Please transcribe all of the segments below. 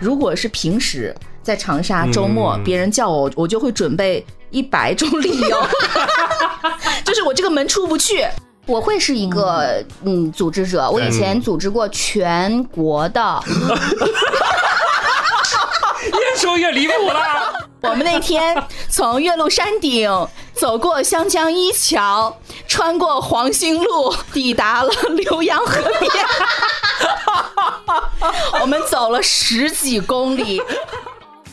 如果是平时在长沙周末，别人叫我，我就会准备一百种理由，就是我这个门出不去。我会是一个嗯。组织者，我以前组织过全国的，越说越离谱了。我们那天从岳麓山顶走过湘江一桥，穿过黄兴路，抵达了浏阳河边。我们走了十几公里，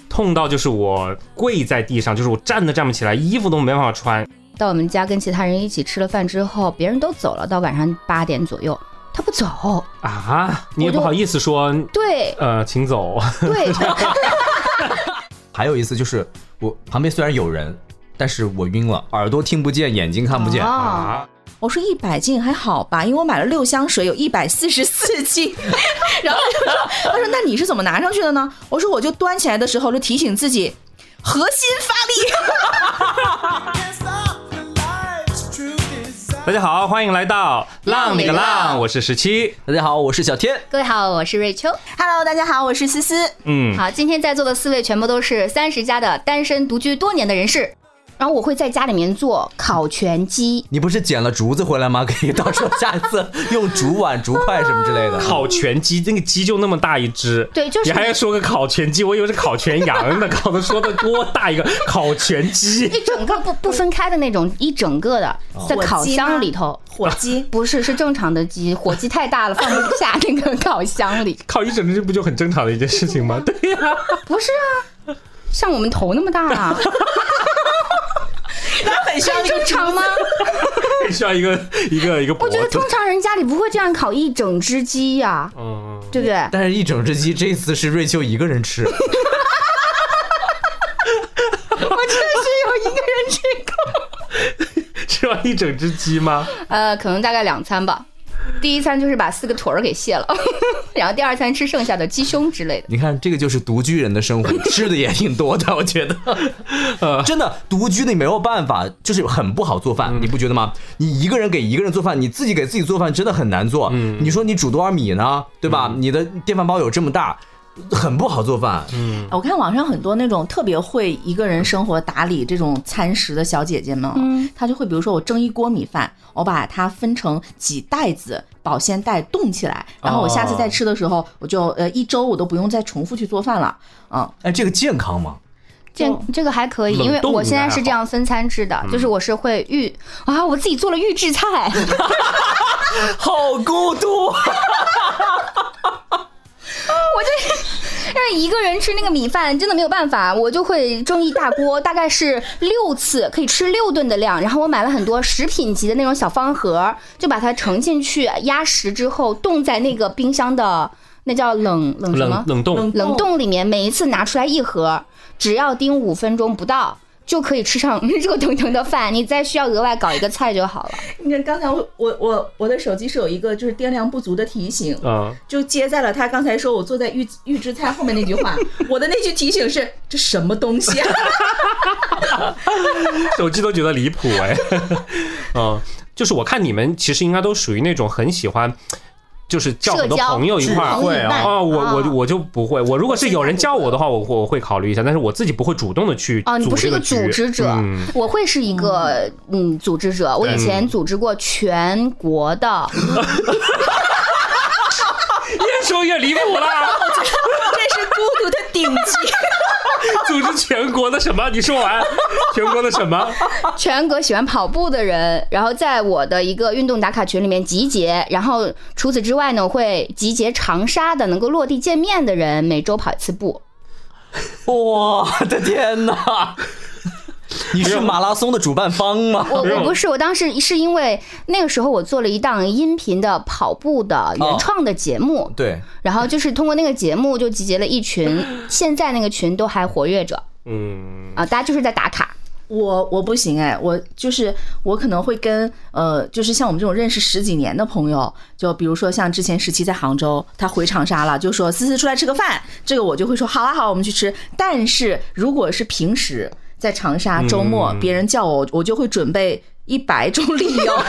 痛到就是我跪在地上，就是我站都站不起来，衣服都没办法穿。到我们家跟其他人一起吃了饭之后，别人都走了，到晚上八点左右，他不走啊，你也不好意思说，对，呃，请走。对。还有一次就是我旁边虽然有人，但是我晕了，耳朵听不见，眼睛看不见啊。我说一百斤还好吧，因为我买了六箱水，有一百四十四斤。然后他说：“他说那你是怎么拿上去的呢？”我说：“我就端起来的时候就提醒自己，核心发力。”大家好，欢迎来到浪里个浪，我是十七。大家好，我是小天。各位好，我是瑞秋。Hello，大家好，我是思思。嗯，好，今天在座的四位全部都是三十加的单身独居多年的人士。然后我会在家里面做烤全鸡。你不是捡了竹子回来吗？可以到时候下一次 用竹碗、竹筷什么之类的。烤全鸡，那个鸡就那么大一只。对，就是。你还要说个烤全鸡，我以为是烤全羊呢。搞得说的多大一个烤全鸡？一整个不不分开的那种，一整个的在烤箱里头。火鸡不是，是正常的鸡。火鸡太大了，放不下那个烤箱里。烤一整只不就很正常的一件事情吗？对呀。不是啊，像我们头那么大啊。那很正常吗？需要一个一个一个。我觉得通常人家里不会这样烤一整只鸡呀，嗯，对不对？但是一整只鸡这次是瑞秋一个人吃。我确实有一个人吃过，吃完一整只鸡吗？呃，可能大概两餐吧。第一餐就是把四个腿儿给卸了，然后第二餐吃剩下的鸡胸之类的。你看，这个就是独居人的生活，吃的也挺多的，我觉得。呃，真的，独居你没有办法，就是很不好做饭，你不觉得吗？你一个人给一个人做饭，你自己给自己做饭真的很难做。嗯，你说你煮多少米呢？对吧？你的电饭煲有这么大。很不好做饭，嗯，我看网上很多那种特别会一个人生活打理这种餐食的小姐姐们，嗯，她就会比如说我蒸一锅米饭，我把它分成几袋子保鲜袋冻起来，然后我下次再吃的时候，我就呃一周我都不用再重复去做饭了，嗯，哎，这个健康吗？健这个还可以，因为我现在是这样分餐制的，就是我是会预啊，我自己做了预制菜，好孤独。我就因为一个人吃那个米饭真的没有办法，我就会蒸一大锅，大概是六次可以吃六顿的量。然后我买了很多食品级的那种小方盒，就把它盛进去压实之后冻在那个冰箱的那叫冷冷什么冷冻冷冻里面，每一次拿出来一盒，只要叮五分钟不到。就可以吃上热腾腾的饭，你再需要额外搞一个菜就好了。你看刚才我我我我的手机是有一个就是电量不足的提醒，嗯，就接在了他刚才说我坐在预预制菜后面那句话，我的那句提醒是这什么东西啊？手机都觉得离谱哎，嗯，就是我看你们其实应该都属于那种很喜欢。就是叫很多朋友一块儿会啊，我我我就不会。我如果是有人叫我的话，我我会考虑一下，但是我自己不会主动的去。哦，你不是一个组织者，我会是一个嗯组织者。我以前组织过全国的。越说越离谱了，这是孤独的顶级。组织全国的什么？你说完，全国的什么？全国喜欢跑步的人，然后在我的一个运动打卡群里面集结。然后除此之外呢，会集结长沙的能够落地见面的人，每周跑一次步。我的天哪！你是马拉松的主办方吗？我我不是，我当时是因为那个时候我做了一档音频的跑步的原创的节目，对，然后就是通过那个节目就集结了一群，现在那个群都还活跃着，嗯，啊，大家就是在打卡。我我不行哎，我就是我可能会跟呃，就是像我们这种认识十几年的朋友，就比如说像之前十七在杭州，他回长沙了，就说思思出来吃个饭，这个我就会说好啊好，我们去吃。但是如果是平时。在长沙周末，别人叫我，我就会准备一百种理由，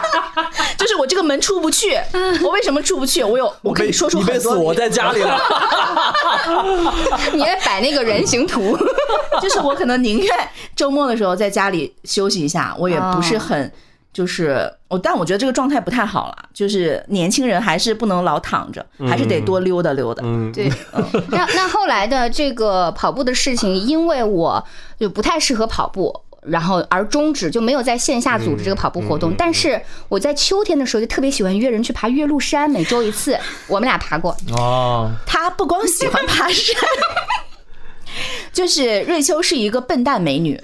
就是我这个门出不去。我为什么出不去？我有，我可以说出你被。锁在家里了。你还摆那个人形图，就是我可能宁愿周末的时候在家里休息一下，我也不是很。就是我，但我觉得这个状态不太好了。就是年轻人还是不能老躺着，还是得多溜达溜达。嗯，对。那那后来的这个跑步的事情，因为我就不太适合跑步，然后而终止，就没有在线下组织这个跑步活动。但是我在秋天的时候就特别喜欢约人去爬岳麓山，每周一次，我们俩爬过。哦，他不光喜欢爬山。就是瑞秋是一个笨蛋美女，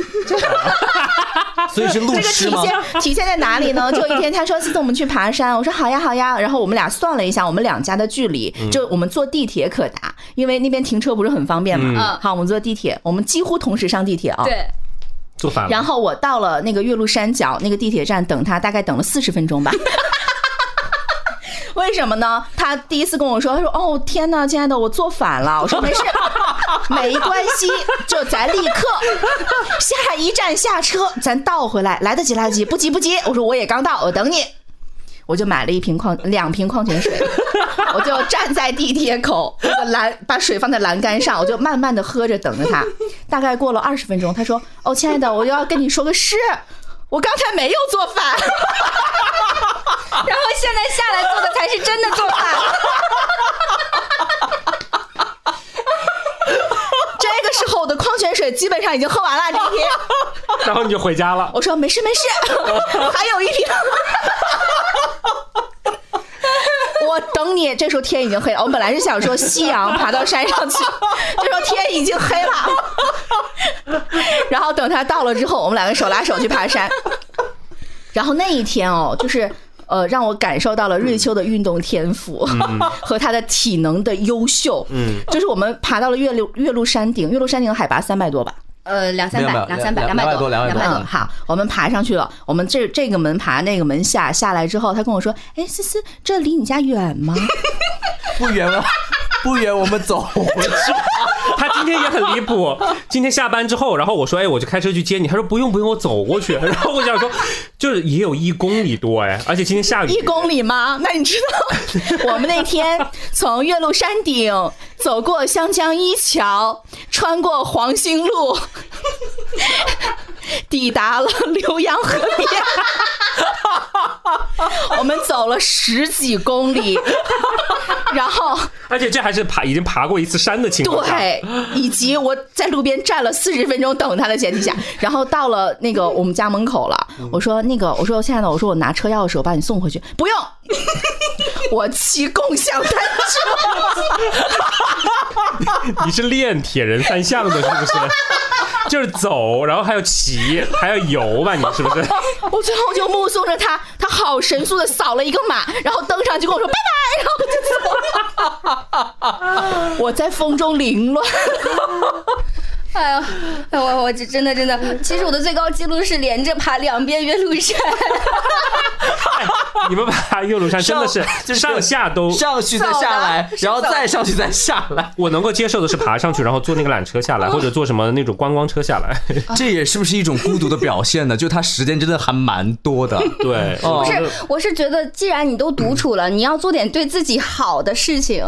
所以是路这个体？现体现在哪里呢？就一天，他说：“思思，我们去爬山。”我说：“好呀，好呀。”然后我们俩算了一下，我们两家的距离，就我们坐地铁可达，因为那边停车不是很方便嘛。嗯好，我们坐地铁，我们几乎同时上地铁啊。。对，坐反了。然后我到了那个岳麓山脚那个地铁站等他，大概等了四十分钟吧。为什么呢？他第一次跟我说，他说：“哦，天呐，亲爱的，我做反了。”我说：“ 没事，没关系，就咱立刻下一站下车，咱倒回来，来得及，来得及，不急不急。”我说：“我也刚到，我等你。”我就买了一瓶矿两瓶矿泉水，我就站在地铁口，那个栏把水放在栏杆上，我就慢慢的喝着等着他。大概过了二十分钟，他说：“哦，亲爱的，我要跟你说个事，我刚才没有做饭。”然后现在下来做的才是真的做饭。这个时候我的矿泉水基本上已经喝完了，这一瓶。然后你就回家了。我说没事没事，还有一瓶。我等你，这时候天已经黑了。我本来是想说夕阳爬到山上去，这时候天已经黑了。然后等他到了之后，我们两个手拉手去爬山。然后那一天哦，就是呃，让我感受到了瑞秋的运动天赋、和他的体能的优秀。嗯，就是我们爬到了岳麓岳麓山顶，岳麓山顶海拔三百多吧。呃，两三百，两三百，两百多两百多嗯，好，我们爬上去了。我们这这个门爬，那个门下，下来之后，他跟我说：“哎，思思，这离你家远吗 不远了，不远，我们走回去。他今天也很离谱。今天下班之后，然后我说：“哎，我就开车去接你。”他说：“不用不用，我走过去。”然后我想说，就是也有一公里多哎，而且今天下？”雨，一公里吗？那你知道，我们那天从岳麓山顶走过湘江一桥，穿过黄兴路，抵达了浏阳河边。我们走了十几公里，然后而且这还是爬已经爬过一次山的情况下。对，以及我在路边站了四十分钟等他的前提下，然后到了那个我们家门口了，我说那个我说亲爱的，我说我拿车钥匙，我把你送回去，不用，我骑共享单车，你是练铁人三项的，是不是？就是走，然后还要骑，还要游吧？你是不是？我最后就目送着他，他好神速的扫了一个码，然后登上就跟我说拜拜，然后我就走了，我在风中凌乱。哎呀，哎我我这真的真的，其实我的最高记录是连着爬两遍岳麓山。你们爬岳麓山真的是就上下都，上去再下来，然后再上去再下来，我能够接受的是爬上去，然后坐那个缆车下来，或者坐什么那种观光车下来。这也是不是一种孤独的表现呢？就他时间真的还蛮多的。对，哦不是，我是觉得，既然你都独处了，你要做点对自己好的事情。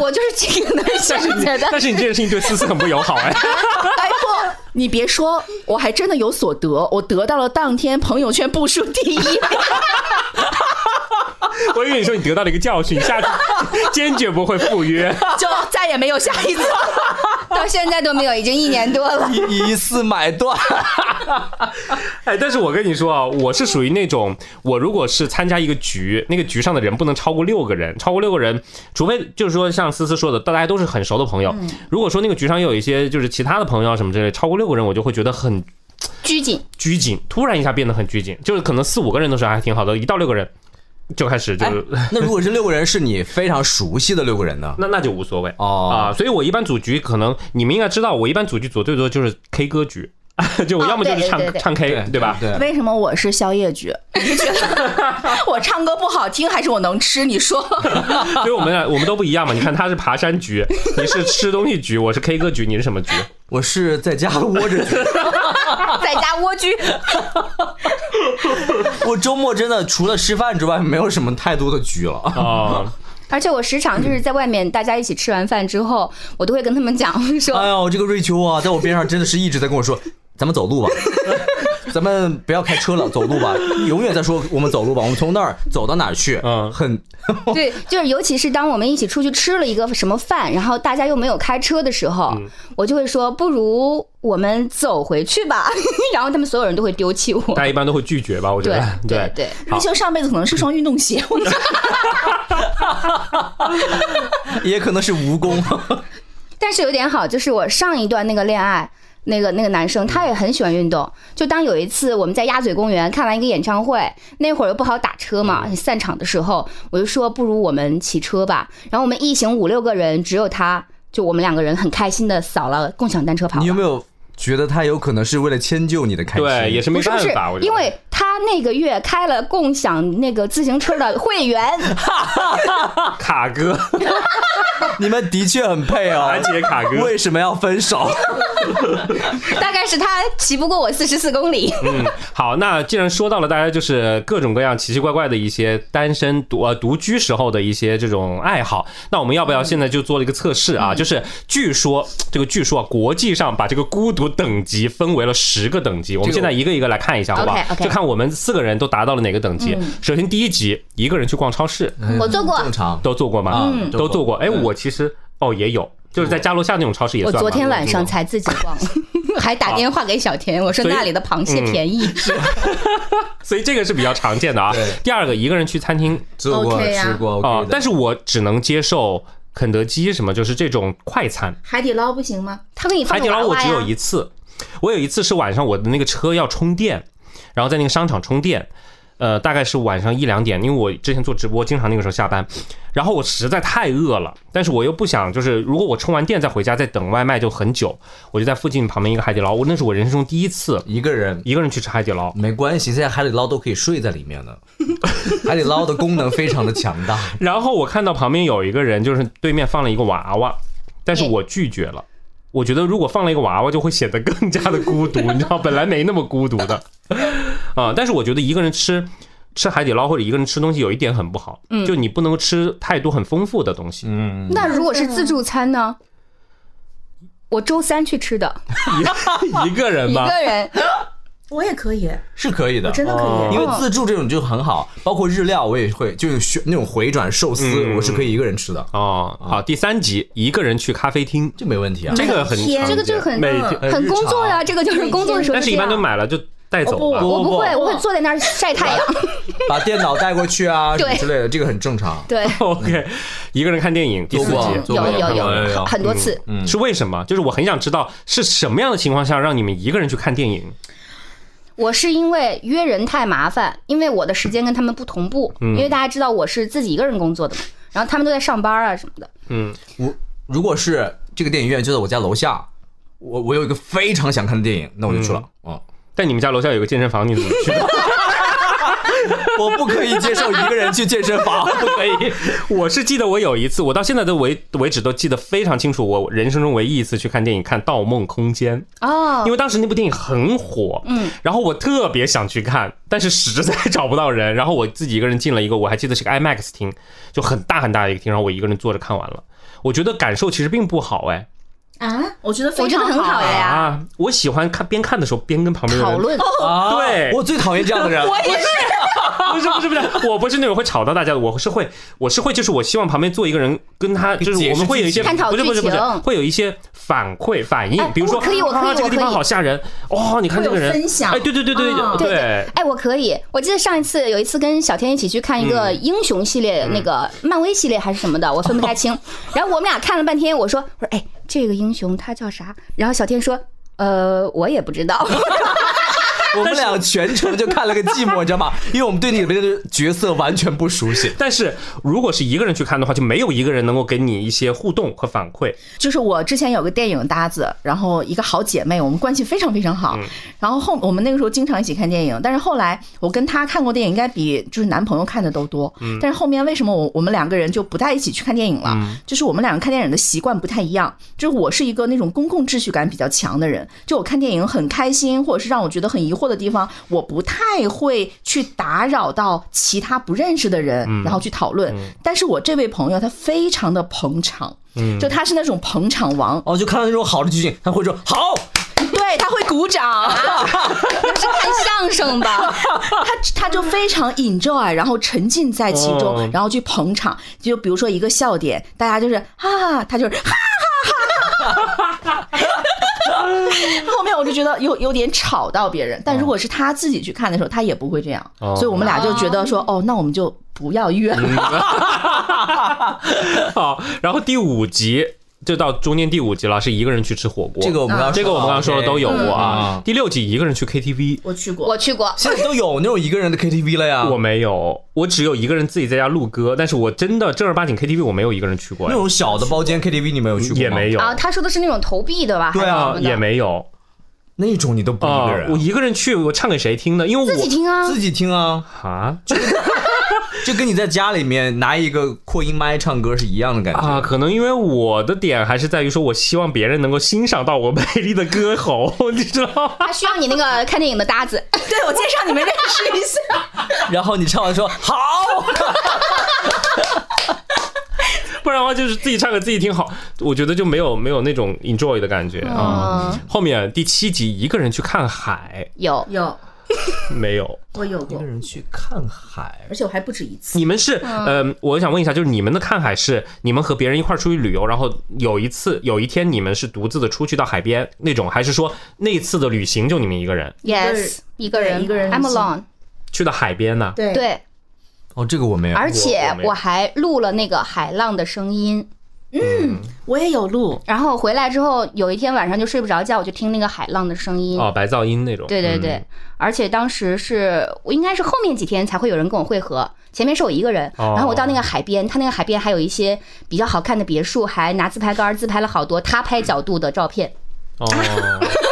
我就是这个能想觉得，但是你这件事情对思思很不友好哎。哎不，你别说，我还真的有所得，我得到了当天朋友圈步数第一。我以为你说你得到了一个教训，下次 坚决不会赴约。就再也没有下一次。到现在都没有，已经一年多了。一一次买断，哎，但是我跟你说啊，我是属于那种，我如果是参加一个局，那个局上的人不能超过六个人，超过六个人，除非就是说像思思说的，大家都是很熟的朋友。如果说那个局上有一些就是其他的朋友啊什么之类，超过六个人，我就会觉得很拘谨，拘谨，突然一下变得很拘谨，就是可能四五个人的时候还挺好的，一到六个人就开始就哎。，那如果是六个人，是你非常熟悉的六个人呢？那那就无所谓哦啊，所以我一般组局，可能你们应该知道，我一般组局组最多就是 K 歌局，就我要么就是唱、唱 K，对吧？对，为什么我是宵夜局？你是觉得我唱歌不好听，还是我能吃？你说，所以我们俩我们都不一样嘛。你看他是爬山局，你是吃东西局，我是 K 歌局，你是什么局？我是在家窝着，在家蜗居。我周末真的除了吃饭之外，没有什么太多的局了。啊，而且我时常就是在外面，大家一起吃完饭之后，我都会跟他们讲说，哎呦，这个瑞秋啊，在我边上真的是一直在跟我说，咱们走路吧，咱们不要开车了，走路吧，永远在说我们走路吧，我们从那儿走到哪儿去，嗯很 对，就是尤其是当我们一起出去吃了一个什么饭，然后大家又没有开车的时候，嗯我就会说，不如我们走回去吧。然后他们所有人都会丢弃我。大家一般都会拒绝吧？我觉对得，对对，瑞秋上辈子可能是双运动鞋，我觉得也可能是蜈蚣。但是有点好，就是我上一段那个恋爱。那个那个男生他也很喜欢运动，就当有一次我们在鸭嘴公园看完一个演唱会，那会儿又不好打车嘛，散场的时候我就说不如我们骑车吧，然后我们一行五六个人，只有他就我们两个人很开心的扫了共享单车跑道。你有没有觉得他有可能是为了迁就你的开心？对，也是没不是不是办法，因为他那个月开了共享那个自行车的会员，卡哥，你们的确很配哦。团结卡哥，为什么要分手？大概是他骑不过我四十四公里。嗯，好，那既然说到了大家就是各种各样奇奇怪怪的一些单身独呃独居时候的一些这种爱好，那我们要不要现在就做了一个测试啊？就是据说这个据说啊，国际上把这个孤独等级分为了十个等级，我们现在一个一个来看一下，好不好就看我们四个人都达到了哪个等级。首先第一级，一个人去逛超市，我做过正常。都做过吗？嗯都做过。哎，我其实哦也有，就是在家楼下那种超市也算吗。我昨天晚上才自己逛，还打电话给小田，我说那里的螃蟹便宜。所以这个是比较常见的啊对。第二个，一个人去餐厅做过 OK 啊吃过啊，但是我只能接受肯德基什么，就是这种快餐。海底捞不行吗？他给你放海底捞我只有。一次，我有一次是晚上我的那个车要充电，然后在那个商场充电。呃，大概是晚上一两点，因为我之前做直播，经常那个时候下班，然后我实在太饿了，但是我又不想，就是如果我充完电再回家再等外卖就很久，我就在附近旁边一个海底捞，我那是我人生中第一次一个人一个人去吃海底捞，没关系，现在海底捞都可以睡在里面的。海底捞的功能非常的强大。然后我看到旁边有一个人，就是对面放了一个娃娃，但是哎我拒绝了。我觉得如果放了一个娃娃，就会显得更加的孤独，你知道，本来没那么孤独的啊。但是我觉得一个人吃吃海底捞或者一个人吃东西有一点很不好，就你不能吃太多很丰富的东西。嗯，那如果是自助餐呢？我周三去吃的，一个人吗一？个人。我也可以，是可以的，我真的可以。因为自助这种就很好，包括日料我也会，就是选那种回转寿司，嗯我是可以一个人吃的，哦，好，第三集一个人去咖啡厅，这没问题啊。这个很天这个就很很工作呀，这个就是工作的时候但是一般。都买了就带走了。我不会，我会坐在那儿晒太阳。把电脑带过去啊，什么对之类的，这个很正常。对，OK，一个人看电影第四集有有有有有很多次。嗯是为什么？就是我很想知道是什么样的情况下让你们一个人去看电影。我是因为约人太麻烦，因为我的时间跟他们不同步，因为大家知道我是自己一个人工作的嘛，然后他们都在上班啊什么的。嗯，我如果是这个电影院就在我家楼下，我我有一个非常想看的电影，那我就去了。哦，但你们家楼下有个健身房，你怎么去？我不可以接受一个人去健身房，不可以。我是记得我有一次，我到现在都为为止都记得非常清楚，我人生中唯一一次去看电影看《盗梦空间》，哦。因，为当时那部电影很火，嗯，然后我特别想去看，但是实在找不到人，然后我自己一个人进了一个，我还记得是个 IMAX 厅，就很大很大的一个厅，然后我一个人坐着看完了，我觉得感受其实并不好，哎，啊，我觉得非我觉得常很好呀。啊，我喜欢看边看的时候边跟旁边的人讨论。啊对。我最讨厌这样的人。我也是，不是不是不是，我不是那种会吵到大家的，我是会，我是会，就是我希望旁边坐一个人，跟他就是我们会有一些探讨不是不是不是剧情会有一些反馈反应哎，比如说我可以我可以啊这个地方好吓人哦，你看这个人分享哎对对对对嗯对对，哎，我可以。我记得上一次有一次跟小天一起去看一个嗯英雄系列，那个漫威系列还是什么的，我分不太清。然后我们俩看了半天，我说我说哎，这个英雄他叫啥？然后小天说呃，我也不知道。我们俩全程就看了个寂寞，你知道吗？因为我们对里面的角色完全不熟悉。但是如果是一个人去看的话，就没有一个人能够给你一些互动和反馈。就是我之前有个电影搭子，然后一个好姐妹，我们关系非常非常好。然后后我们那个时候经常一起看电影，但是后来我跟她看过电影，应该比就是男朋友看的都多。但是后面为什么我我们两个人就不在一起去看电影了？就是我们两个看电影的习惯不太一样。就是我是一个那种公共秩序感比较强的人，就我看电影很开心，或者是让我觉得很疑惑的地方，我不太会去打扰到其他不认识的人，然后去讨论。但是我这位朋友他非常的捧场，就他是那种捧场王，哦，就看到那种好的剧情，他会说好，对他会鼓掌，是看相声吧？他他就非常 enjoy，然后沉浸在其中，哦然后去捧场。就比如说一个笑点，大家就是哈哈，他就是哈哈哈哈。后面我就觉得有有点吵到别人，但如果是他自己去看的时候，他也不会这样，哦。所以我们俩就觉得说，哦，那我们就不要约了。好，然后第五集就到中间第五集了，是一个人去吃火锅。这个我们刚这个我们刚刚说的都有过啊。嗯。第六集一个人去 KTV，我去过，我去过，现在都有那种一个人的 KTV 了呀。我没有，我只有一个人自己在家录歌，但是我真的正儿八经 KTV 我没有一个人去过。那，种小的包间 KTV 你没有去过吗也没有。啊，他说的是那种投币的吧？对啊。也没有。那种你都不一啊个人，我一个人去，我唱给谁听呢？因为我自己听啊。自己听啊，啊 就跟你在家里面拿一个扩音麦唱歌是一样的感觉。啊，可能因为我的点还是在于说，我希望别人能够欣赏到我美丽的歌喉，你知道吗？他需要你那个看电影的搭子，对我介绍你们认识一下。然后你唱完说好，不然的话就是自己唱给自己听好，我觉得就没有没有那种 enjoy 的感觉啊。嗯，后面第七集一个人去看海，有。有，没有。我有过。一个，人去看海，而且我还不止一次。你们是呃，我想问一下，就是你们的看海是你们和别人一块儿出去旅游，然后有一次有一天你们是独自的出去到海边那种，还是说那次的旅行就你们一个人？yes 一个人。一个人，I'm alone。去到海边呢？对，对，哦，这个我没有，而且我还录了那个海浪的声音。我也有录。然后回来之后，有一天晚上就睡不着觉，我就听那个海浪的声音。哦，白噪音那种。对对对，而且当时是我应该是后面几天才会有人跟我会合，前面是我一个人，哦然后我到那个海边，他那个海边还有一些比较好看的别墅，还拿自拍杆自拍了好多他拍角度的照片。哦，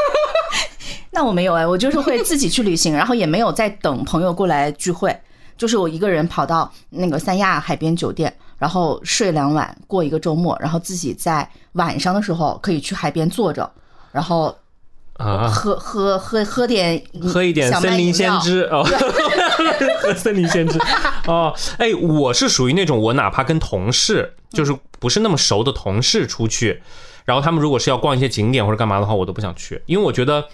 那我没有哎，我就是会自己去旅行，然后也没有在等朋友过来聚会，就是我一个人跑到那个三亚海边酒店，然后睡两晚，过一个周末，然后自己在晚上的时候可以去海边坐着，然后啊，喝喝喝喝点喝一点森林先知哦，喝森林先知。哦。哎，我是属于那种，我哪怕跟同事，就是不是那么熟的同事出去，然后他们如果是要逛一些景点或者干嘛的话，我都不想去，因为我觉得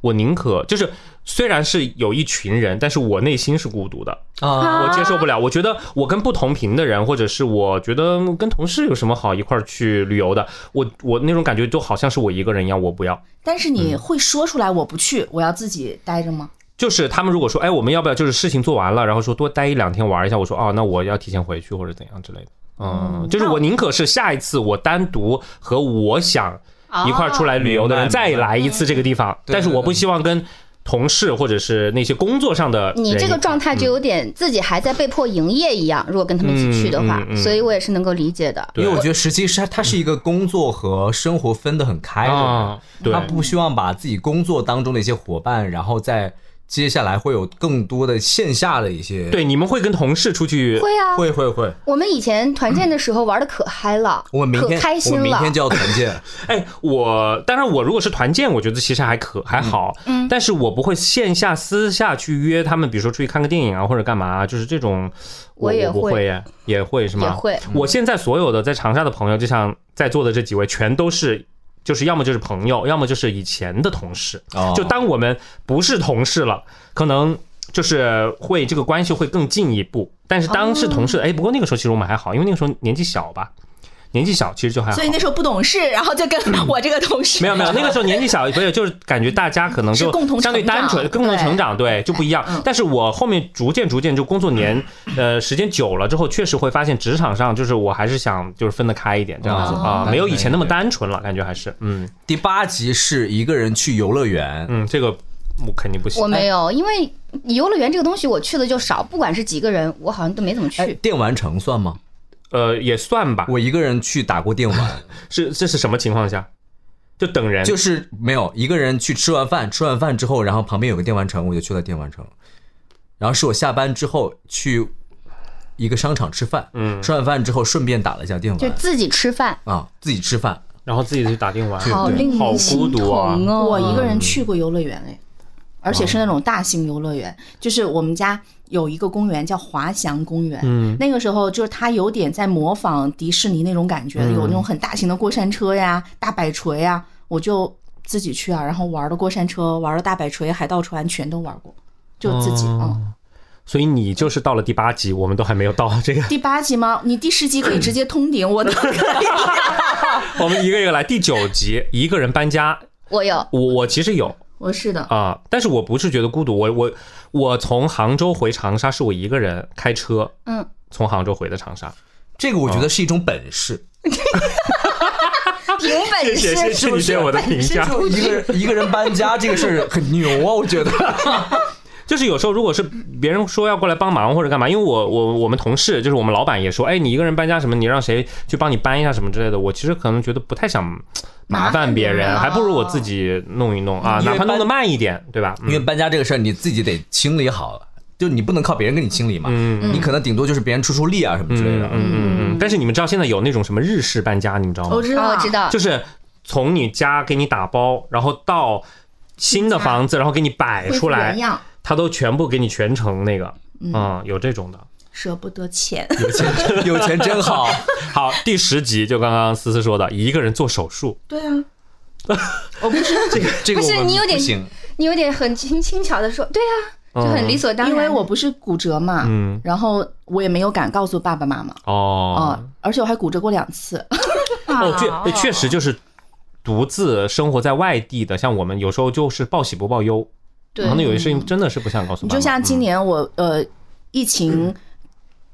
我宁可就是虽然是有一群人，但是我内心是孤独的，啊，我接受不了。我觉得我跟不同频的人，或者是我觉得跟同事有什么好一块儿去旅游的，我我那种感觉就好像是我一个人一样，我不要。但是你会说出来我不去，我要自己待着吗？就是他们如果说，哎，我们要不要就是事情做完了，然后说多待一两天玩一下，我说哦，那我要提前回去或者怎样之类的。嗯，就是我宁可是下一次我单独和我想一块儿出来旅游的人哦再来一次这个地方，但是我不希望跟同事或者是那些工作上的你这个状态就有点自己还在被迫营业一样，如果跟他们一起去的话嗯嗯，嗯所以我也是能够理解的。因为我觉得实际是它是一个工作和生活分得很开的人，他不希望把自己工作当中的一些伙伴，然后在接下来会有更多的线下的一些，对，你们会跟同事出去会啊，会会会，我们以前团建的时候玩的可嗨了，可我们明天我开心明天就要团建，哎，我当然我如果是团建，我觉得其实还可还好，嗯，但是我不会线下私下去约他们，比如说出去看个电影啊或者干嘛，就是这种我我也会不会耶，也会是吗？也会。我现在所有的在长沙的朋友，就像在座的这几位，全都是。就是要么就是朋友，要么就是以前的同事。哦就当我们不是同事了，可能就是会这个关系会更进一步。但是当是同事，哎，不过那个时候其实我们还好，因为那个时候年纪小吧，年纪小其实就还好所以。那时候不懂事，然后就跟我这个同事没有没有，那个时候年纪小，不是就是感觉大家可能就共同相对单纯，共同成长，对就不一样嗯。但是我后面逐渐逐渐就工作年呃时间久了之后，确实会发现职场上就是我还是想就是分得开一点这样子哦啊，没有以前那么单纯了，感觉还是嗯第八集是一个人去游乐园，嗯，这个我肯定不行。我没有，因为游乐园这个东西我去的就少，不管是几个人，我好像都没怎么哎，去。电玩城算吗？呃，也算吧。我一个人去打过电玩，是这是什么情况下？就等人，就是没有一个人去吃完饭，吃完饭之后，然后旁边有个电玩城，我就去了电玩城。然后是我下班之后去一个商场吃饭，嗯吃完饭之后顺便打了一下电玩就自己吃饭，啊，自己吃饭。然后自己去打电玩，好令好孤人心独啊疼哦。我一个人去过游乐园哎，而且是那种大型游乐园，就是我们家有一个公园叫滑翔公园，嗯，那个时候就是它有点在模仿迪士尼那种感觉，有那种很大型的过山车呀、大摆锤呀，我就自己去啊，然后玩的过山车、玩的大摆锤、海盗船全都玩过，就自己哦嗯。所以你就是到了第八集，我们都还没有到这个，第八集吗？你第十集可以直接通顶，我都可以。我们一个一个来。第九集，一个人搬家，我有，我我其实有我是的，啊，但是我不是觉得孤独，我我我从杭州回长沙是我一个人开车，嗯，从杭州回的长沙。这个我觉得是一种本事，凭本谢谢谢事。谢你对我的评价。就一个人一个人搬家这个事儿很牛啊，我觉得。就是有时候如果是别人说要过来帮忙或者干嘛，因为我我我们同事就是我们老板也说，哎，你一个人搬家什么，你让谁去帮你搬一下什么之类的，我其实可能觉得不太想麻烦别人，还不如我自己弄一弄啊，哪怕弄得慢一点，对吧？因为搬家这个事儿你自己得清理好，就你不能靠别人给你清理嘛。你可能顶多就是别人出出力啊什么之类的。嗯嗯嗯。但是你们知道现在有那种什么日式搬家，你们知道吗我？知道，哦，我知。道，就是从你家给你打包，然后到新的房子，然后给你摆出来，样，他都全部给你全程那个，嗯，有这种的。舍不得钱。有钱真有钱真好。好，第十集就刚刚思思说的，一个人做手术，对啊，我不是这个，这个不是你有点。你有点很轻轻巧的说，对啊，就很理所当然。因为我不是骨折嘛，嗯，然后我也没有敢告诉爸爸妈妈哦啊，而且我还骨折过两次。哦，确确实就是独自生活在外地的，像我们有时候就是报喜不报忧，对。然后有些事情真的是不想告诉你。就像今年我呃疫情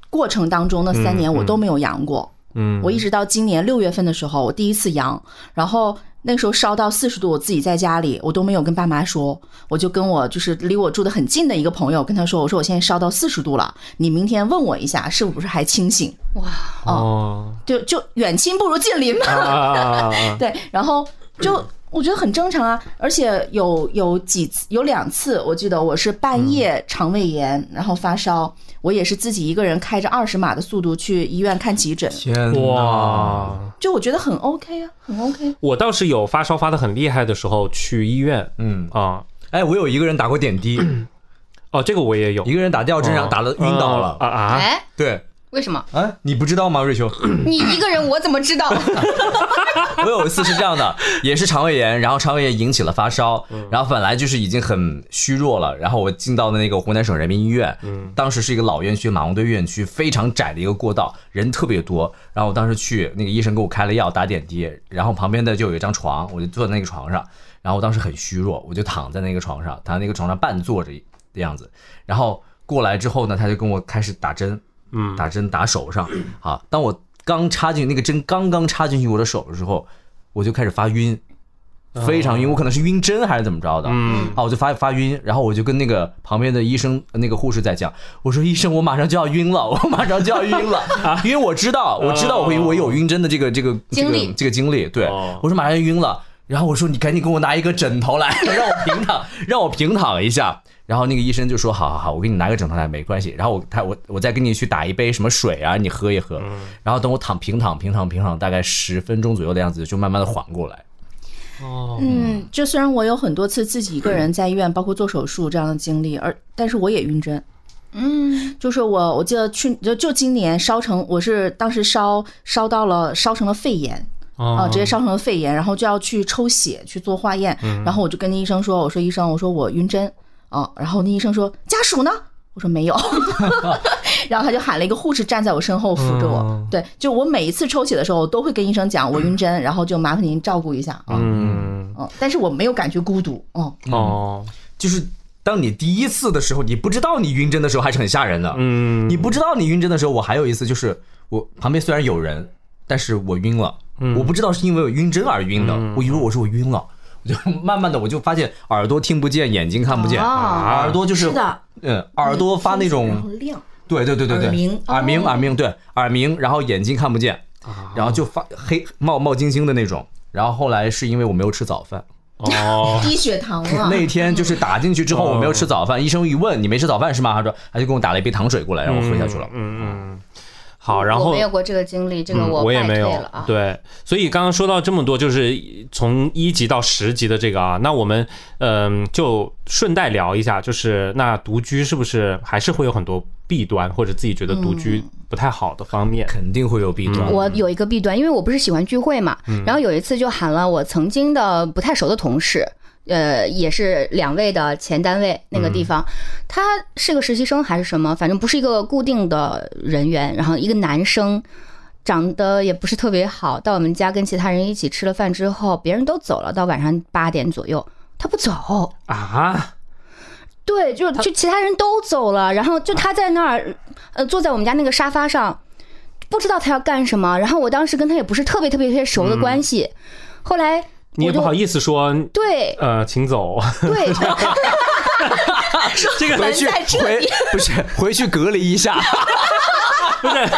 过程当中那三年我都没有阳过，嗯，我一直到今年六月份的时候我第一次阳，然后。那时候烧到四十度，我自己在家里，我都没有跟爸妈说，我就跟我就是离我住的很近的一个朋友跟他说，我说我现在烧到四十度了，你明天问我一下是不是还清醒，哇，哦就就远亲不如近邻。嘛。对，然后就我觉得很正常啊，而且有有几次有两次，我记得我是半夜肠胃炎，然后发烧，我也是自己一个人开着二十码的速度去医院看急诊，天哪！哇，就我觉得很 OK 啊，很 OK。我倒是有发烧发的很厉害的时候去医院嗯，啊。哎，我有一个人打过点滴，哦，这个我也有，一个人打吊针，然后打的晕倒了。啊啊！哎，对，为什么？啊，你不知道吗，瑞秋？你一个人我怎么知道？我有一次是这样的，也是肠胃炎，然后肠胃炎引起了发烧，然后本来就是已经很虚弱了，然后我进到的那个湖南省人民医院，当时是一个老院区，马王堆院区，非常窄的一个过道，人特别多，然后我当时去，那个医生给我开了药打点滴，然后旁边的就有一张床，我就坐在那个床上，然后我当时很虚弱，我就躺在那个床上，躺在那个床上半坐着的样子，然后过来之后呢，他就跟我开始打针，嗯。打针打手上，好，当我刚插进那个针刚刚插进去我的手的时候，我就开始发晕，非常晕，我可能是晕针还是怎么着的，嗯。啊，我就发发晕，然后我就跟那个旁边的医生、那个护士在讲，我说医生，我马上就要晕了，我马上就要晕了，因为我知道，我知道我会我有晕针的这个这个这个经历。这个经历，对。哦。我说马上就晕了。然后我说你赶紧给我拿一个枕头来，让我平躺，让我平躺一下。然后那个医生就说好好好，我给你拿个枕头来，没关系。然后我他我我再给你去打一杯什么水啊，你喝一喝。然后等我躺平躺平躺平躺大概十分钟左右的样子，就慢慢的缓过来。哦，嗯，就虽然我有很多次自己一个人在医院，包括做手术这样的经历，而但是我也晕针。嗯，就是我，我记得去就就今年烧成，我是当时烧烧到了烧成了肺炎啊、哦直接烧成了肺炎，然后就要去抽血去做化验，然后我就跟那医生说，我说医生，我说我晕针啊，然后那医生说家属呢？我说没有，然后他就喊了一个护士站在我身后扶着我。嗯对，就我每一次抽血的时候，我都会跟医生讲我晕针，然后就麻烦您照顾一下啊。嗯嗯，但是我没有感觉孤独。哦，哦就是当你第一次的时候，你不知道你晕针的时候，还是很吓人的。嗯，你不知道你晕针的时候，我还有一次就是我旁边虽然有人，但是我晕了，我不知道是因为我晕针而晕的，我以为我说我晕了，就慢慢的我就发现耳朵听不见，眼睛看不见，哦耳朵就是是的，嗯，耳朵发那种亮，对对对对对，耳鸣耳鸣哦。耳鸣对耳鸣，然后眼睛看不见，然后就发黑冒冒金星的那种。然后后来是因为我没有吃早饭，哦，低血糖了。那天就是打进去之后我没有吃早饭，医生一问你没吃早饭是吗？他说他就给我打了一杯糖水过来让我喝下去了。嗯嗯，好，然后我没有过这个经历，这个嗯我也没有。对，所以刚刚说到这么多，就是从一级到十级的这个啊，那我们嗯、就顺带聊一下，就是那独居是不是还是会有很多弊端，或者自己觉得独居不太好的方面？肯定会有弊端。我有一个弊端，因为我不是喜欢聚会嘛，嗯然后有一次就喊了我曾经的不太熟的同事，呃，也是两位的前单位那个地方，他是个实习生还是什么，反正不是一个固定的人员，然后一个男生。长得也不是特别好，到我们家跟其他人一起吃了饭之后，别人都走了，到晚上八点左右，他不走，啊，对，就就其他人都走了，然后就他在那儿，呃，坐在我们家那个沙发上，不知道他要干什么。然后我当时跟他也不是特别特别特别熟的关系，后来你也不好意思说，对呃，请走，对，这个回去回不是回去隔离一下，不是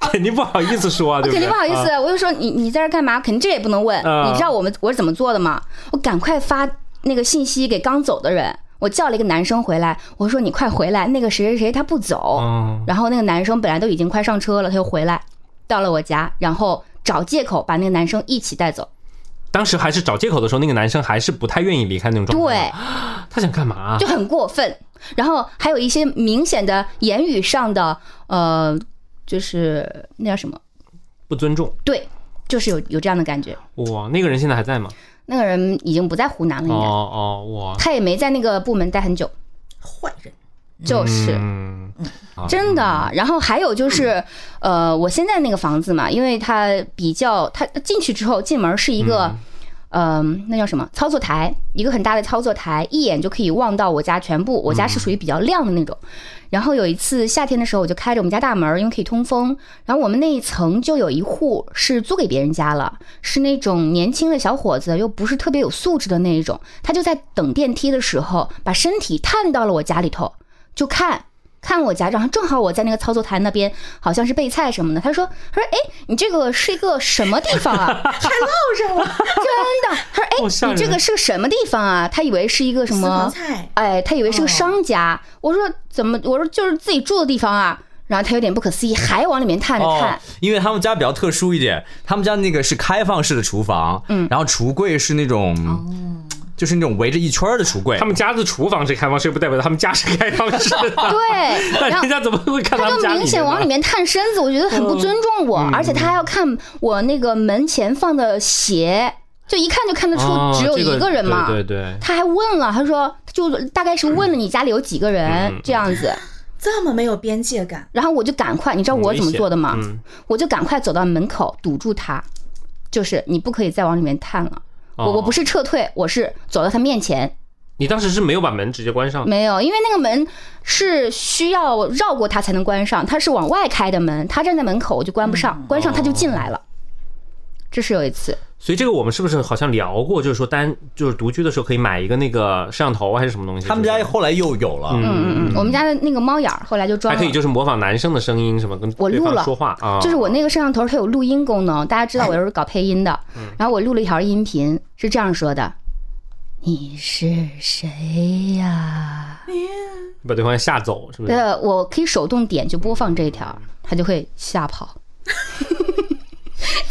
肯定不好意思说啊，对不对？我肯定不好意思，啊我就说你你在这干嘛？肯定这也不能问。啊你知道我们我是怎么做的吗？我赶快发那个信息给刚走的人，我叫了一个男生回来，我说你快回来，那个谁谁谁他不走。嗯然后那个男生本来都已经快上车了，他又回来，到了我家，然后找借口把那个男生一起带走。当时还是找借口的时候，那个男生还是不太愿意离开那种状态。对，，他想干嘛？就很过分。然后还有一些明显的言语上的，呃，就是那叫什么？不尊重。对，就是有有这样的感觉。哇，那个人现在还在吗？那个人已经不在湖南了，应该哦、哦，哇，他也没在那个部门待很久，坏人，就是。嗯，真的，然后还有就是，呃，我现在那个房子嘛，因为它比较，它进去之后进门是一个，嗯、那叫什么操作台，一个很大的操作台，一眼就可以望到我家全部。我家是属于比较亮的那种。然后有一次夏天的时候，我就开着我们家大门，因为可以通风。然后我们那一层就有一户是租给别人家了，是那种年轻的小伙子，又不是特别有素质的那一种。他就在等电梯的时候，把身体探到了我家里头，就看。看我家，然后正好我在那个操作台那边，好像是备菜什么的。他说：“他说，哎，你这个是一个什么地方啊？还唠上了，真的。他说，哎，你这个是个什么地方啊？他以为是一个什么菜，哎，他以为是个哦商家。我说怎么？我说就是自己住的地方啊。然后他有点不可思议，还往里面探了探。哦，因为他们家比较特殊一点，他们家那个是开放式的厨房，嗯，然后橱柜是那种，就是那种围着一圈儿的橱柜他。们家的厨房是开放式，不代表他们家是开放式的。对，那人家怎么会看他就明显往里面探身子，我觉得很不尊重我，而且他还要看我那个门前放的鞋，就一看就看得出哦只有一个人嘛。对对对，他还问了，他说就大概是问了你家里有几个人嗯这样子，这么没有边界感，然后我就赶快，你知道我怎么做的吗？嗯我就赶快走到门口堵住他，就是你不可以再往里面探了。我我不是是撤退，我是走到他面前，你当时是没有把门直接关上，没有，因为那个门是需要绕过它才能关上，它是往外开的门，他站在门口我就关不上，关上他就进来了。这是有一次，所以这个我们是不是好像聊过？就是说单就是独居的时候可以买一个那个摄像头还是什么东西？他们家后来又有了，嗯嗯嗯，我们家的那个猫眼儿后来就装了还可以。就是模仿男生的声音什么跟我录了说话啊，就是我那个摄像头，它有录音功能。大家知道我又是搞配音的，然后我录了一条音频，是这样说的：“你是谁呀把对方吓走，是？”不是？呃，我可以手动点就播放这一条，他就会吓跑。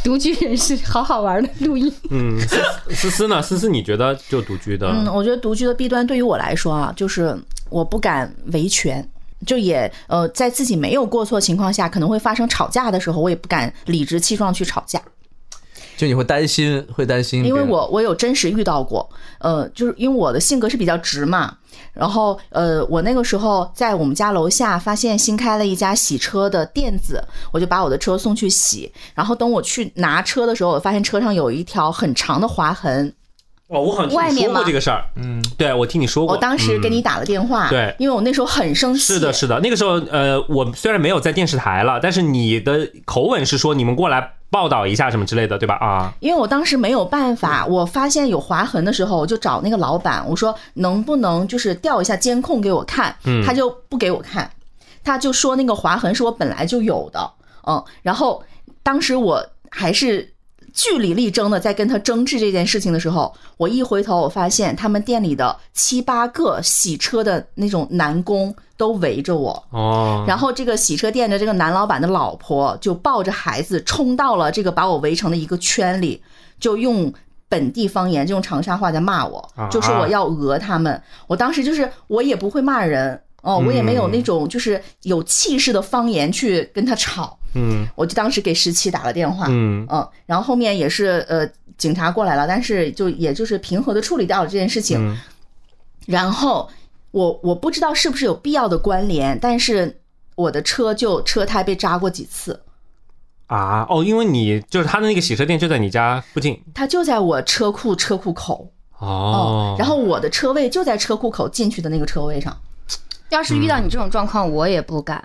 独居人士好好玩的录音，嗯，思思思呢？思思，你觉得就独居的，嗯，我觉得独居的弊端对于我来说啊，就是我不敢维权。就也呃，在自己没有过错情况下，可能会发生吵架的时候，我也不敢理直气壮去吵架。就你会担心，会担心因，为我我有真实遇到过，呃，就是因为我的性格是比较直嘛，然后呃，我那个时候在我们家楼下发现新开了一家洗车的店子，我就把我的车送去洗，然后等我去拿车的时候，我发现车上有一条很长的划痕，哦，我好像听你说过这个事儿，嗯，对我听你说过，我当时给你打了电话，对因为我那时候很生气，是的，是的，那个时候，呃，我虽然没有在电视台了，但是你的口吻是说你们过来报道一下什么之类的，对吧？啊，因为我当时没有办法，我发现有划痕的时候，我就找那个老板，我说能不能就是调一下监控给我看，他就不给我看，他就说那个划痕是我本来就有的，嗯，然后当时我还是据理力争的在跟他争执这件事情的时候，我一回头，我发现他们店里的七八个洗车的那种男工都围着我，哦，然后这个洗车店的这个男老板的老婆就抱着孩子冲到了这个把我围成的一个圈里，就用本地方言，就用长沙话在骂我啊，就说我要讹他们。我当时就是我也不会骂人哦，我也没有那种就是有气势的方言去跟他吵，嗯。我就当时给十七打了电话，嗯。嗯，然后后面也是呃警察过来了，但是就也就是平和的处理掉了这件事情。嗯。然后我我不知道是不是有必要的关联，但是我的车就车胎被扎过几次，啊，哦，因为你就是他的那个洗车店就在你家附近。他就在我车库车库口哦，然后我的车位就在车库口进去的那个车位上。要是遇到你这种状况，我也不敢。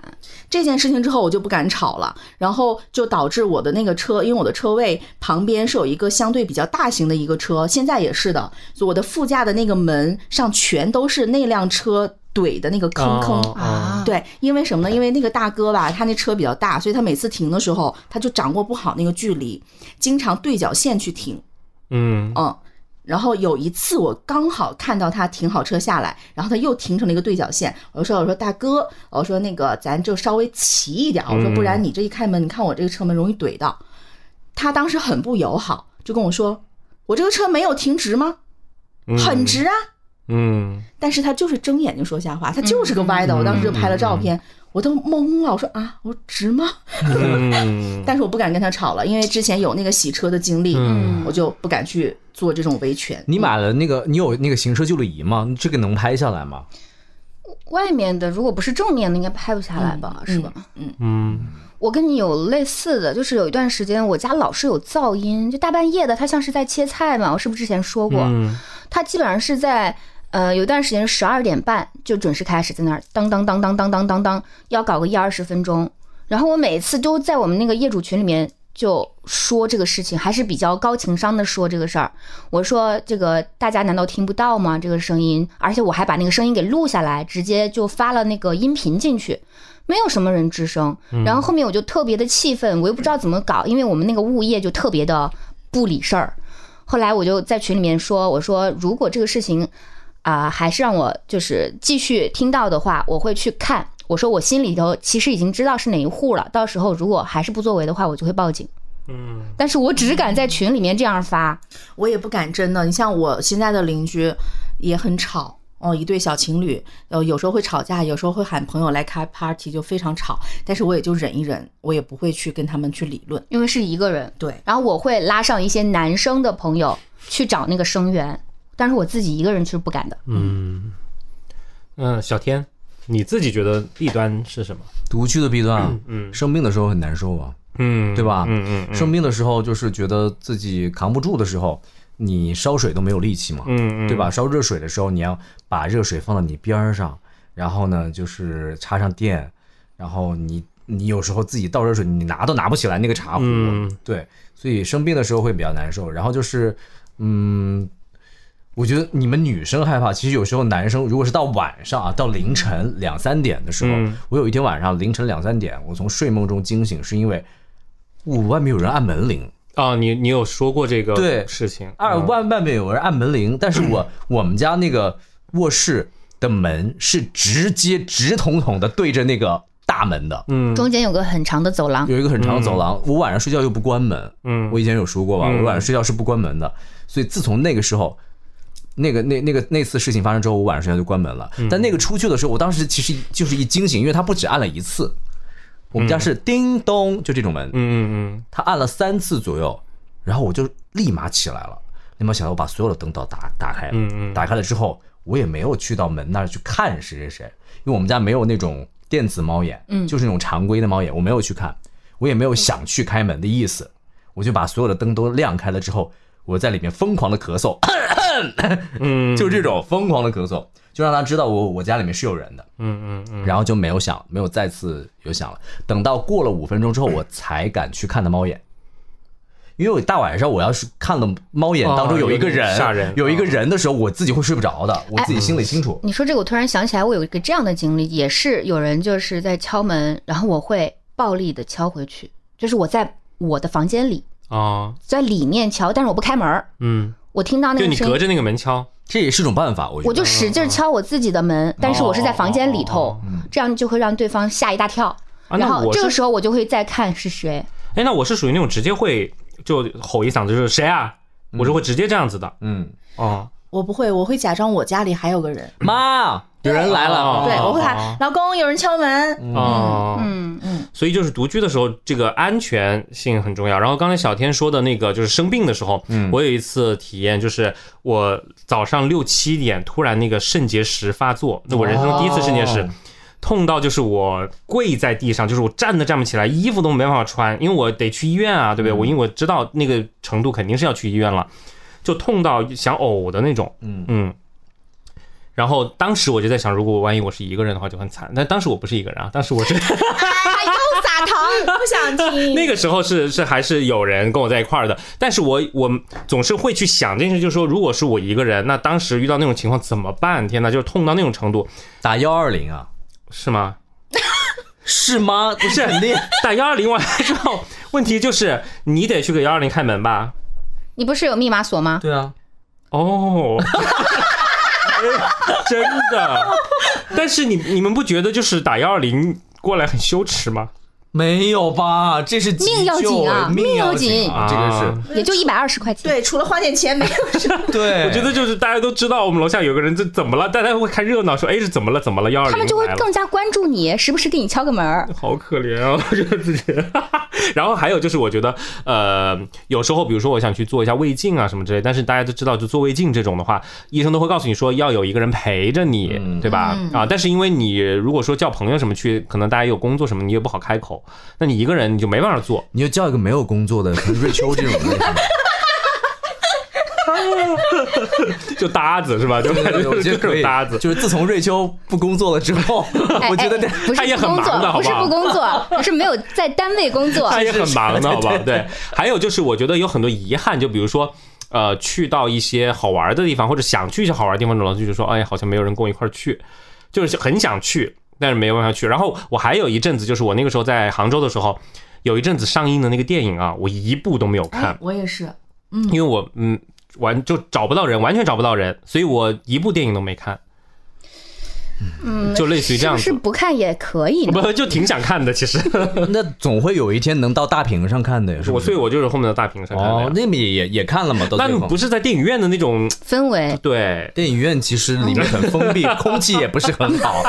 这件事情之后，我就不敢吵了，然后就导致我的那个车，因为我的车位旁边是有一个相对比较大型的一个车，现在也是的，所以我的副驾的那个门上全都是那辆车怼的那个坑坑。哦啊对，因为什么呢？因为那个大哥吧，他那车比较大，所以他每次停的时候，他就掌握不好那个距离，经常对角线去停。嗯嗯，然后有一次我刚好看到他停好车下来，然后他又停成了一个对角线，我就说我说大哥，我说那个咱就稍微齐一点，我说不然你这一开门，你看我这个车门容易怼到。他当时很不友好，就跟我说我这个车没有停直吗？很直啊。嗯但是他就是睁眼睛说瞎话，他就是个歪的。我当时就拍了照片，我都懵了。我说啊，我说直吗？嗯 但是我不敢跟他吵了，因为之前有那个洗车的经历，嗯我就不敢去做这种维权。你买了那个，你有那个行车记录仪吗？这个能拍下来吗？外面的如果不是正面的，应该拍不下来吧？是吧？嗯我跟你有类似的，就是有一段时间我家老是有噪音，就大半夜的，它像是在切菜嘛。我是不是之前说过？嗯它基本上是在呃有段时间十二点半就准时开始在那儿当当当当当当当当，要搞个一二十分钟。然后我每次都在我们那个业主群里面就说这个事情，还是比较高情商的说这个事儿。我说这个大家难道听不到吗？这个声音，而且我还把那个声音给录下来，直接就发了那个音频进去。没有什么人吱声，然后后面我就特别的气愤，我又不知道怎么搞，因为我们那个物业就特别的不理事儿。后来我就在群里面说，我说如果这个事情啊、还是让我就是继续听到的话，我会去看。我说我心里头其实已经知道是哪一户了，到时候如果还是不作为的话，我就会报警。嗯但是我只敢在群里面这样发，我也不敢真的。你像我现在的邻居也很吵哦，一对小情侣，呃，有时候会吵架，有时候会喊朋友来开 party，就非常吵。但是我也就忍一忍，我也不会去跟他们去理论。因为是一个人。对，然后我会拉上一些男生的朋友去找那个声源，但是我自己一个人是不敢的。嗯嗯，小天，你自己觉得弊端是什么？独居的弊端啊，嗯生病的时候很难受啊，嗯，对吧？嗯嗯嗯生病的时候就是觉得自己扛不住的时候，你烧水都没有力气嘛，嗯嗯，对吧？烧热水的时候，你要把热水放到你边儿上，然后呢，就是插上电，然后你你有时候自己倒热水，你拿都拿不起来那个茶壶，嗯对，所以生病的时候会比较难受。然后就是，嗯，我觉得你们女生害怕，其实有时候男生如果是到晚上啊，到凌晨两三点的时候，嗯。我有一天晚上凌晨两三点，我从睡梦中惊醒，是因为我外面有人按门铃。啊，你你有说过这个对。事情，二嗯。外外面有人按门铃，但是我 我们家那个卧室的门是直接直筒筒的对着那个大门的，嗯。中间有个很长的走廊，有一个很长的走廊。我晚上睡觉又不关门，嗯。我以前有说过吧，嗯。我晚上睡觉是不关门的，所以自从那个时候。那个那那个那次事情发生之后，我晚上睡觉就关门了。嗯。但那个出去的时候，我当时其实就是一惊醒，因为他不止按了一次，我们家是叮咚就这种门，嗯嗯他按了三次左右，然后我就立马起来了，立马起来，我把所有的灯都打打开了，嗯嗯。打开了之后，我也没有去到门那儿去看谁谁谁，因为我们家没有那种电子猫眼，嗯。就是那种常规的猫眼，我没有去看，我也没有想去开门的意思，我就把所有的灯都亮开了之后，我在里面疯狂的咳嗽，嗯，就这种疯狂的咳嗽，就让他知道我我家里面是有人的，嗯嗯嗯然后就没有响，没有再次有响了。等到过了五分钟之后，我才敢去看的猫眼。因为我大晚上我要是看了猫眼当中有一个人、有一个人的时候，我自己会睡不着的，我自己心里清楚。你说这个，我突然想起来，我有一个这样的经历，也是有人就是在敲门，然后我会暴力的敲回去，就是我在我的房间里，啊，在里面敲，但是我不开门，嗯，我听到那就个声音，你隔着那个门敲，这也是种办法，我觉得。我就使劲敲我自己的门，但是我是在房间里头，这样就会让对方吓一大跳。啊，然后这个是时候我就会再看是谁，哎，那我是属于那种直接会就吼一嗓子，就是谁啊？我是会直接这样子的。嗯，哦，我不会，我会假装我家里还有个人，妈，有人来了。啊对我会哦喊老公，有人敲门。哦，嗯，所以就是独居的时候，这个安全性很重要。然后刚才小天说的那个，就是生病的时候，我有一次体验，就是我早上六七点突然那个肾结石发作，那我人生中第一次肾结石。哦痛到就是我跪在地上，就是我站都站不起来，衣服都没办法穿，因为我得去医院啊，对不对？我因为我知道那个程度肯定是要去医院了，就痛到想呕的那种，嗯嗯。然后当时我就在想，如果万一我是一个人的话，就很惨。但当时我不是一个人啊，当时我是哎，又撒糖，不想听。那个时候是是还是有人跟我在一块儿的，但是我我总是会去想这件事，就是说，如果是我一个人，那当时遇到那种情况怎么办？天呐，就是痛到那种程度，打幺二零啊？是吗？是吗？不是 肯定。打幺二零完了之后，问题就是你得去给幺二零开门吧？你不是有密码锁吗？对啊，哦，真的。但是你你们不觉得就是打幺二零过来很羞耻吗？没有吧？这是命要紧啊命命要紧！这个是也就一百二十块钱。对，除了花点钱没有什么。对，我觉得就是大家都知道我们楼下有个人，这怎么了？大家会看热闹，说哎是怎么了？怎么了？幺二零他们就会更加关注你，时不时给你敲个门儿。好可怜啊，我觉得自己。然后还有就是，我觉得呃，有时候比如说我想去做一下胃镜啊什么之类，但是大家都知道，就做胃镜这种的话，医生都会告诉你说要有一个人陪着你，嗯对吧？啊，但是因为你如果说叫朋友什么去，可能大家有工作什么，你也不好开口，那你一个人你就没办法做。你就叫一个没有工作的，瑞秋 这种类型。就搭子是吧？就感觉就是觉得可以各种搭子。就是自从瑞秋不工作了之后，哎我觉得这他也很工作，不是忙的好不好不工作，是没有在单位工作。他也很忙的，好不好？对，还有就是我觉得有很多遗憾，就比如说。呃，去到一些好玩的地方，或者想去一些好玩的地方，老就说，哎，好像没有人跟我一块去，就是很想去，但是没有办法去。然后我还有一阵子，就是我那个时候在杭州的时候，有一阵子上映的那个电影啊，我一部都没有看哎，我也是。嗯因为我嗯完就找不到人，完全找不到人，所以我一部电影都没看。嗯，就类似于这样子是不是不看也可以？不 就挺想看的，其实 那总会有一天能到大屏上看的呀，是是？我所以我就是后面的大屏上看的。，哦那么也也也看了嘛？到那最后不是在电影院的那种，氛围。对电影院其实里面很封闭，空气也不是很好。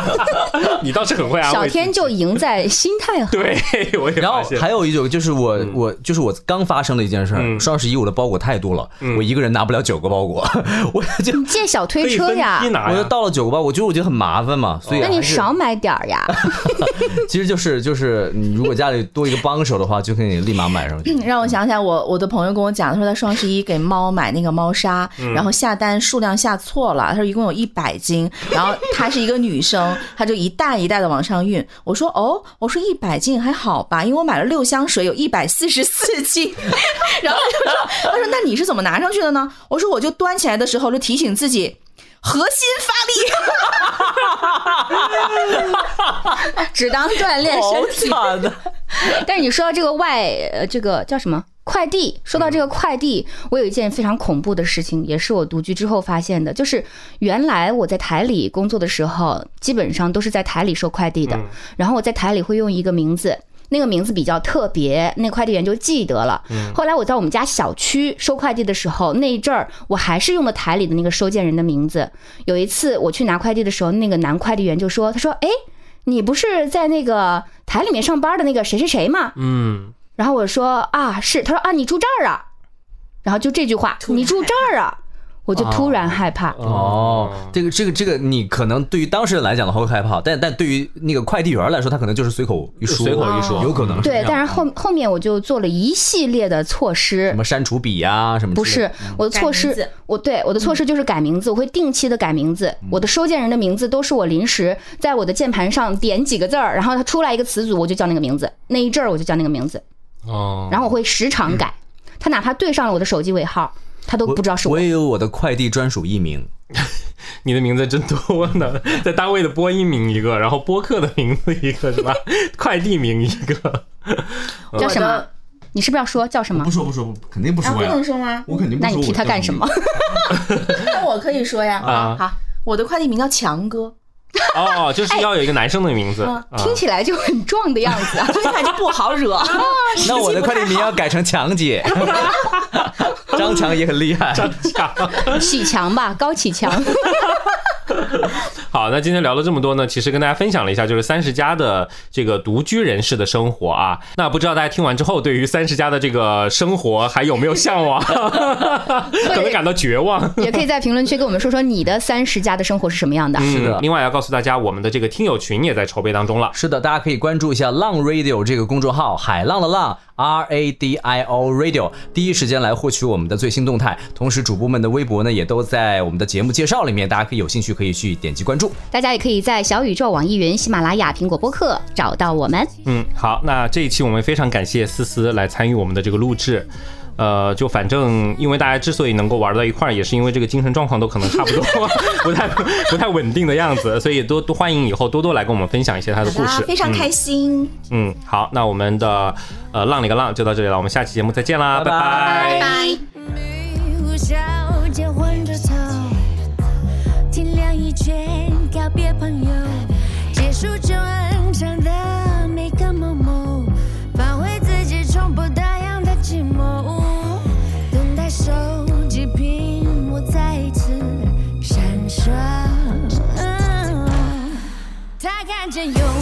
你倒是很会安慰小。天就赢在心态好。对，我也然后还有一种就是我我就是我刚发生的一件事双十一我的包裹太多了，我一个人拿不了九个包裹，我就借小推车呀。我就到了九个包裹，我觉得我觉得很麻烦嘛，所以那你少买点儿呀。其实就是就是你如果家里多一个帮手的话，就可以立马买上去。让我想起来，我我的朋友跟我讲，他说他双十一给猫买那个猫砂，然后下单数量下错了，他说一共有一百斤，然后她是一个女生，她就一袋一袋的往上运。我说哦，我说一百斤还好吧，因为我买了六箱水，有一百四十四斤。然后他就说，他说那你是怎么拿上去的呢？我说我就端起来的时候就提醒自己。核心发力，只当锻炼身体。惨的，但是你说到这个外，呃，这个叫什么快递？说到这个快递，我有一件非常恐怖的事情，也是我独居之后发现的，就是原来我在台里工作的时候，基本上都是在台里收快递的，然后我在台里会用一个名字。那个名字比较特别，那快递员就记得了。后来我在我们家小区收快递的时候，那一阵儿我还是用的台里的那个收件人的名字。有一次我去拿快递的时候，那个男快递员就说：“他说，哎，你不是在那个台里面上班的那个谁谁谁吗？嗯，然后我说啊是，他说啊你住这儿啊，然后就这句话，你住这儿啊，我就突然害怕。哦，这个这个这个，你可能对于当事人来讲的话会害怕，但但对于那个快递员来说，他可能就是随口一说，随口一说。有可能是，对但是后后面我就做了一系列的措施。什，么删除笔呀、什么不是我的措施我对我的措施就是改名字，我会定期的改名字。我的收件人的名字都是我临时在我的键盘上点几个字儿，然后它出来一个词组，我就叫那个名字，那一阵儿我就叫那个名字，哦，然后我会时常改。他哪怕对上了我的手机尾号，他都不知道是我。我也有我的快递专属艺名，你的名字真多呢，在单位的播音名一个，然后播客的名字一个是吧？快递名一个，叫什么？你是不是要说叫什么不？说不说，肯定不啊，不能说吗？我肯定那你提他干什么？？那我可以说呀。啊好，我的快递名叫强哥，哦，就是要有一个男生的名字。啊听起来就很壮的样子啊！听起来就不好惹。那我的快递名要改成强姐，张强也很厉害。张强启强吧，高启强。好，那今天聊了这么多呢，其实跟大家分享了一下，就是三十加的这个独居人士的生活啊。那不知道大家听完之后，对于三十加的这个生活还有没有向往？可能感到绝望。也可以在评论区跟我们说说你的三十加的生活是什么样的。是的嗯另外要告诉大家，我们的这个听友群也在筹备当中了。是的，大家可以关注一下浪 radio 这个公众号，海浪的浪 R A D I O radio，第一时间来获取我们的最新动态。同时，主播们的微博呢也都在我们的节目介绍里面，大家可以有兴趣可以去点击关注。大家也可以在小宇宙、网易云、喜马拉雅、苹果播客找到我们。嗯，好，那这一期我们非常感谢思思来参与我们的这个录制。呃，就反正因为大家之所以能够玩到一块儿，也是因为这个精神状况都可能差不多，不太不太稳定的样子，所以多多欢迎以后多多来跟我们分享一些他的故事。非常开心。嗯。嗯，好，那我们的呃浪里个浪就到这里了，我们下期节目再见啦，拜拜拜拜。他